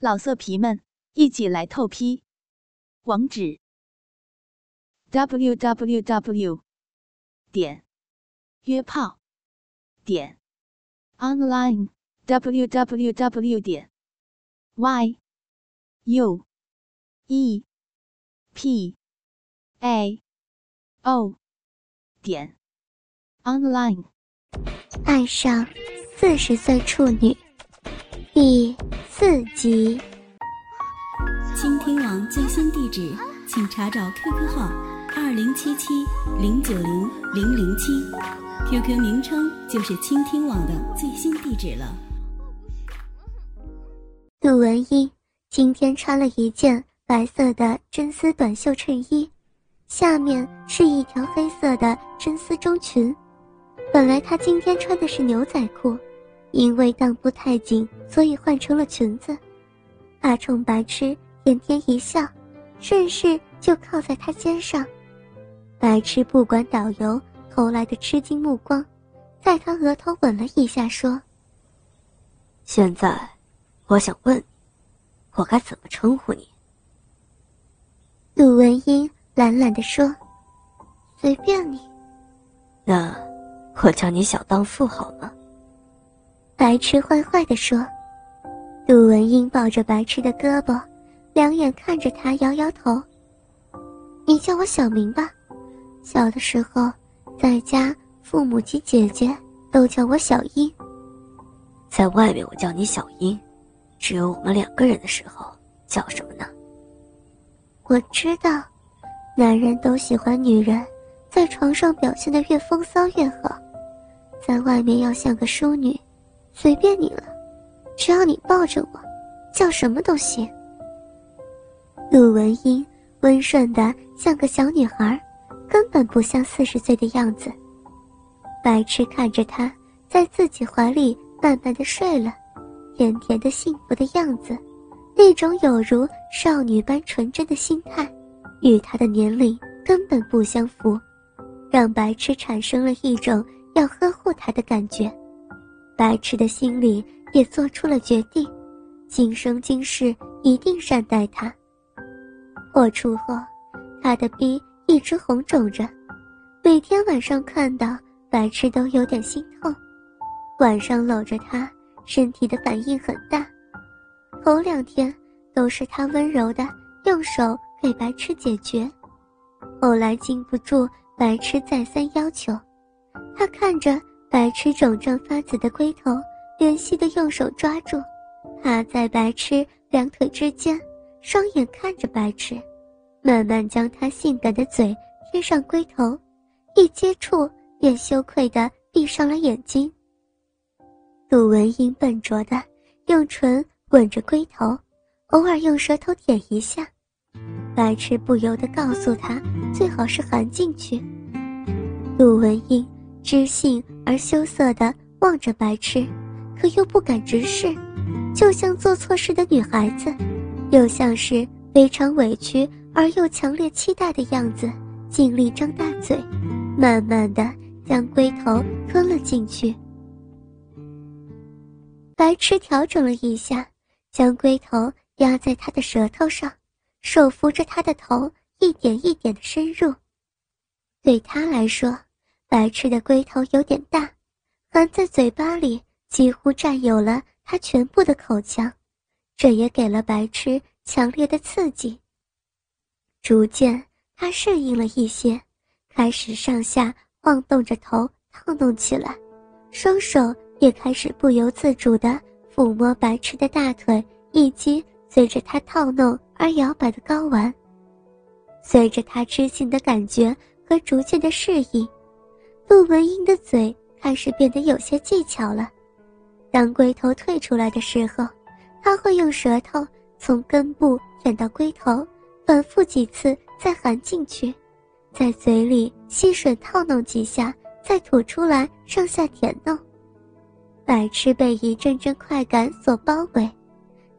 老色皮们，一起来透批！网址：w w w 点约炮点 online w w w 点 y u e p a o 点 online。爱上四十岁处女，第四集。倾听网最新地址，请查找 QQ 号二零七七零九零零零七，QQ 名称就是倾听网的最新地址了。杜文一今天穿了一件白色的真丝短袖衬衣，下面是一条黑色的真丝中裙。本来他今天穿的是牛仔裤，因为裆部太紧，所以换成了裙子。阿冲白痴甜甜一笑，顺势就靠在他肩上。白痴不管导游投来的吃惊目光，在他额头吻了一下，说：“现在，我想问，我该怎么称呼你？”陆文英懒懒地说：“随便你。”那，我叫你小荡妇好吗？白痴坏坏的说。杜文英抱着白痴的胳膊，两眼看着他，摇摇头：“你叫我小名吧。小的时候，在家父母及姐姐都叫我小英。在外面我叫你小英，只有我们两个人的时候叫什么呢？我知道，男人都喜欢女人在床上表现的越风骚越好，在外面要像个淑女，随便你了。”只要你抱着我，叫什么都行。陆文英温顺的像个小女孩，根本不像四十岁的样子。白痴看着她在自己怀里慢慢的睡了，甜甜的幸福的样子，那种有如少女般纯真的心态，与她的年龄根本不相符，让白痴产生了一种要呵护她的感觉。白痴的心里。也做出了决定，今生今世一定善待他。破处后，他的逼一直红肿着，每天晚上看到白痴都有点心痛。晚上搂着他，身体的反应很大。头两天都是他温柔的用手给白痴解决，后来禁不住白痴再三要求，他看着白痴肿胀发紫的龟头。怜惜的用手抓住，趴在白痴两腿之间，双眼看着白痴，慢慢将他性感的嘴贴上龟头，一接触便羞愧的闭上了眼睛。陆文英笨拙的用唇吻着龟头，偶尔用舌头舔一下，白痴不由得告诉他最好是含进去。陆文英知性而羞涩的望着白痴。可又不敢直视，就像做错事的女孩子，又像是非常委屈而又强烈期待的样子，尽力张大嘴，慢慢的将龟头吞了进去。白痴调整了一下，将龟头压在他的舌头上，手扶着他的头，一点一点的深入。对他来说，白痴的龟头有点大，含在嘴巴里。几乎占有了他全部的口腔，这也给了白痴强烈的刺激。逐渐，他适应了一些，开始上下晃动着头套弄起来，双手也开始不由自主地抚摸白痴的大腿，以及随着他套弄而摇摆的睾丸。随着他知性的感觉和逐渐的适应，陆文英的嘴开始变得有些技巧了。当龟头退出来的时候，他会用舌头从根部舔到龟头，反复几次再含进去，在嘴里吸吮套弄几下，再吐出来上下舔弄。白痴被一阵阵快感所包围，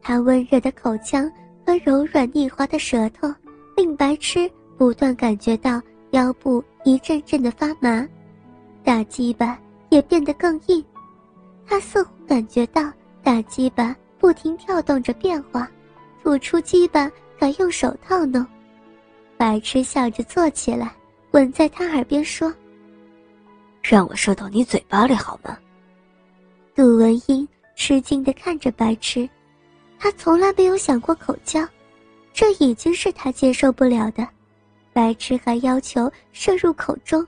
他温热的口腔和柔软腻滑的舌头令白痴不断感觉到腰部一阵阵的发麻，大鸡巴也变得更硬。他似乎感觉到大鸡巴不停跳动着变化，吐出鸡巴，敢用手套弄。白痴笑着坐起来，吻在他耳边说：“让我射到你嘴巴里好吗？”杜文英吃惊地看着白痴，他从来没有想过口交，这已经是他接受不了的。白痴还要求射入口中，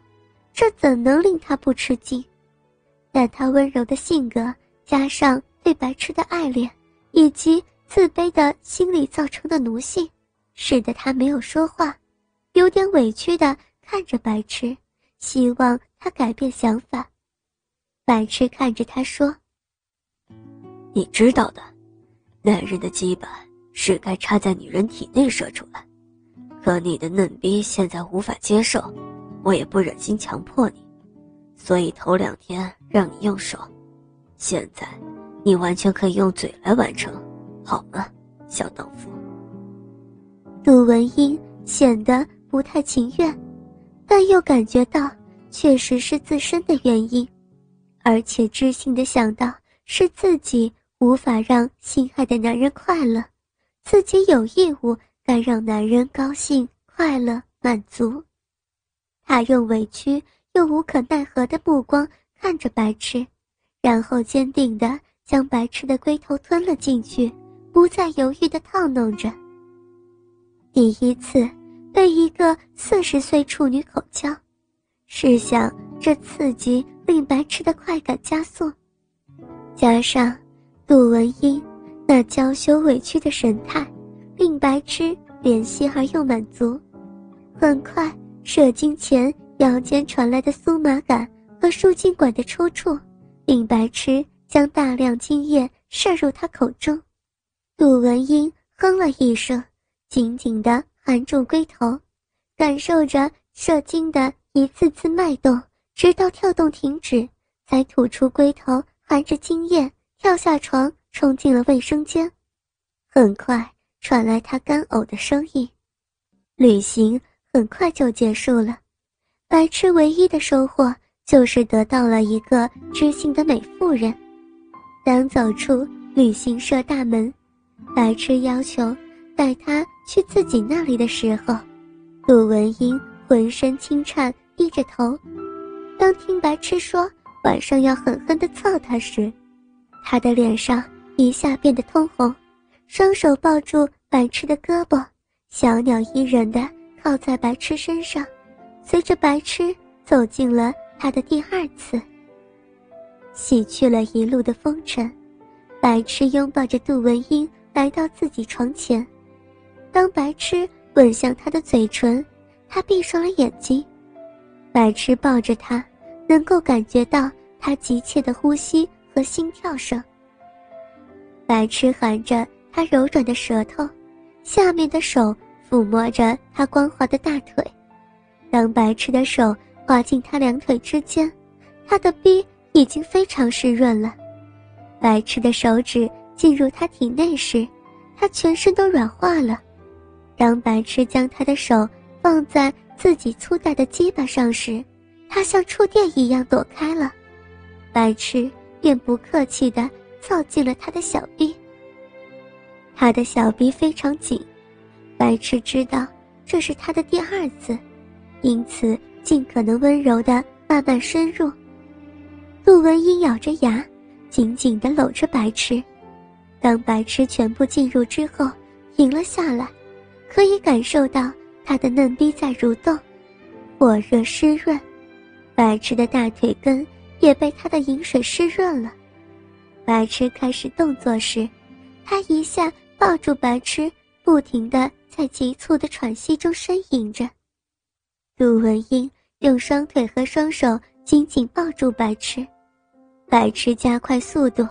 这怎能令他不吃惊？但他温柔的性格加上对白痴的爱恋，以及自卑的心理造成的奴性，使得他没有说话，有点委屈的看着白痴，希望他改变想法。白痴看着他说：“你知道的，男人的基本是该插在女人体内射出来，可你的嫩逼现在无法接受，我也不忍心强迫你。”所以头两天让你用手，现在你完全可以用嘴来完成，好吗，小荡妇？杜文英显得不太情愿，但又感觉到确实是自身的原因，而且知性的想到是自己无法让心爱的男人快乐，自己有义务该让男人高兴、快乐、满足。他用委屈。又无可奈何的目光看着白痴，然后坚定地将白痴的龟头吞了进去，不再犹豫地套弄着。第一次被一个四十岁处女口交，试想这刺激令白痴的快感加速，加上杜文英那娇羞委屈的神态，令白痴怜惜而又满足。很快射精前。腰间传来的酥麻感和输精管的抽搐，令白痴将大量精液射入他口中。杜文英哼了一声，紧紧地含住龟头，感受着射精的一次次脉动，直到跳动停止，才吐出龟头，含着精液跳下床，冲进了卫生间。很快传来他干呕的声音。旅行很快就结束了。白痴唯一的收获就是得到了一个知性的美妇人。当走出旅行社大门，白痴要求带他去自己那里的时候，杜文英浑身轻颤，低着头。当听白痴说晚上要狠狠地操他时，他的脸上一下变得通红，双手抱住白痴的胳膊，小鸟依人的靠在白痴身上。随着白痴走进了他的第二次，洗去了一路的风尘，白痴拥抱着杜文英来到自己床前。当白痴吻向他的嘴唇，他闭上了眼睛。白痴抱着他，能够感觉到他急切的呼吸和心跳声。白痴含着他柔软的舌头，下面的手抚摸着他光滑的大腿。当白痴的手滑进他两腿之间，他的逼已经非常湿润了。白痴的手指进入他体内时，他全身都软化了。当白痴将他的手放在自己粗大的鸡巴上时，他像触电一样躲开了。白痴便不客气地凑进了他的小臂。他的小臂非常紧，白痴知道这是他的第二次。因此，尽可能温柔的慢慢深入。杜文英咬着牙，紧紧地搂着白痴。当白痴全部进入之后，停了下来，可以感受到他的嫩逼在蠕动，火热湿润。白痴的大腿根也被他的饮水湿润了。白痴开始动作时，他一下抱住白痴，不停地在急促的喘息中呻吟着。杜文英用双腿和双手紧紧抱住白痴，白痴加快速度，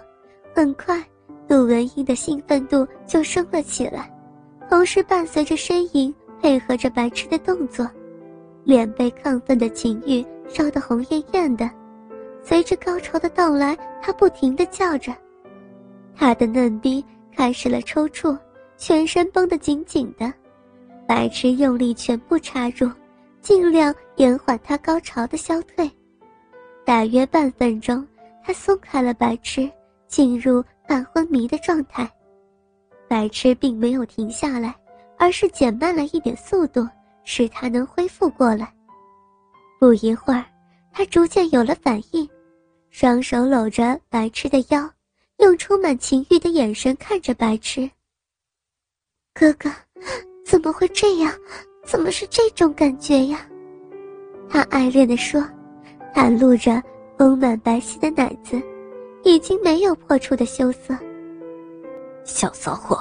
很快，杜文英的兴奋度就升了起来，同时伴随着呻吟，配合着白痴的动作，脸被亢奋的情欲烧得红艳艳的。随着高潮的到来，他不停地叫着，他的嫩逼开始了抽搐，全身绷得紧紧的，白痴用力全部插入。尽量延缓他高潮的消退，大约半分钟，他松开了白痴，进入半昏迷的状态。白痴并没有停下来，而是减慢了一点速度，使他能恢复过来。不一会儿，他逐渐有了反应，双手搂着白痴的腰，用充满情欲的眼神看着白痴。哥哥，怎么会这样？怎么是这种感觉呀？他爱恋地说，袒露着丰满白皙的奶子，已经没有破处的羞涩。小骚货，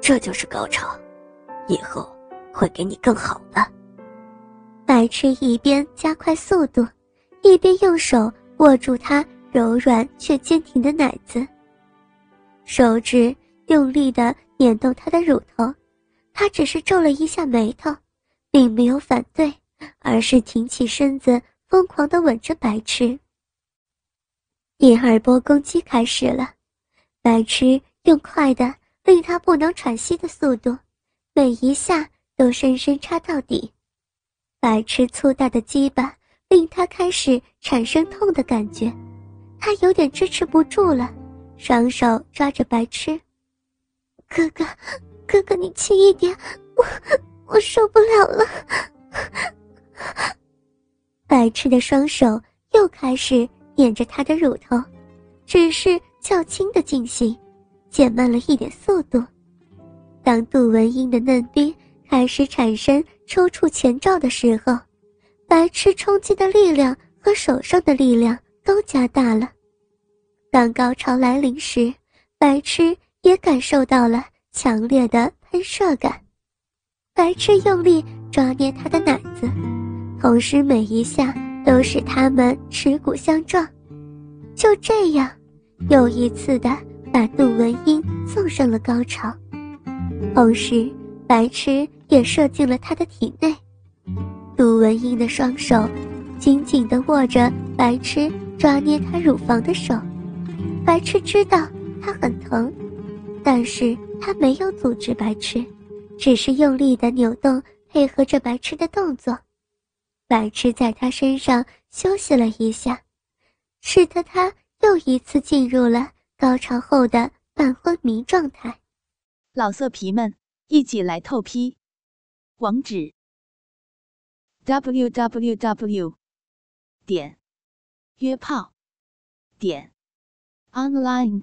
这就是高潮，以后会给你更好的。白痴一边加快速度，一边用手握住他柔软却坚挺的奶子，手指用力地捻动他的乳头，他只是皱了一下眉头，并没有反对。而是挺起身子，疯狂地吻着白痴。第二波攻击开始了，白痴用快的令他不能喘息的速度，每一下都深深插到底。白痴粗大的鸡巴令他开始产生痛的感觉，他有点支持不住了，双手抓着白痴。哥哥，哥哥，你轻一点，我我受不了了。白痴的双手又开始捻着他的乳头，只是较轻的进行，减慢了一点速度。当杜文英的嫩逼开始产生抽搐前兆的时候，白痴冲击的力量和手上的力量都加大了。当高潮来临时，白痴也感受到了强烈的喷射感。白痴用力抓捏他的奶子。同时，每一下都使他们耻骨相撞，就这样，又一次的把杜文英送上了高潮。同时，白痴也射进了他的体内。杜文英的双手紧紧地握着白痴抓捏他乳房的手，白痴知道他很疼，但是他没有阻止白痴，只是用力的扭动，配合着白痴的动作。白痴在他身上休息了一下，使得他又一次进入了高潮后的半昏迷状态。老色皮们，一起来透批！网址：w w w 点约炮点 online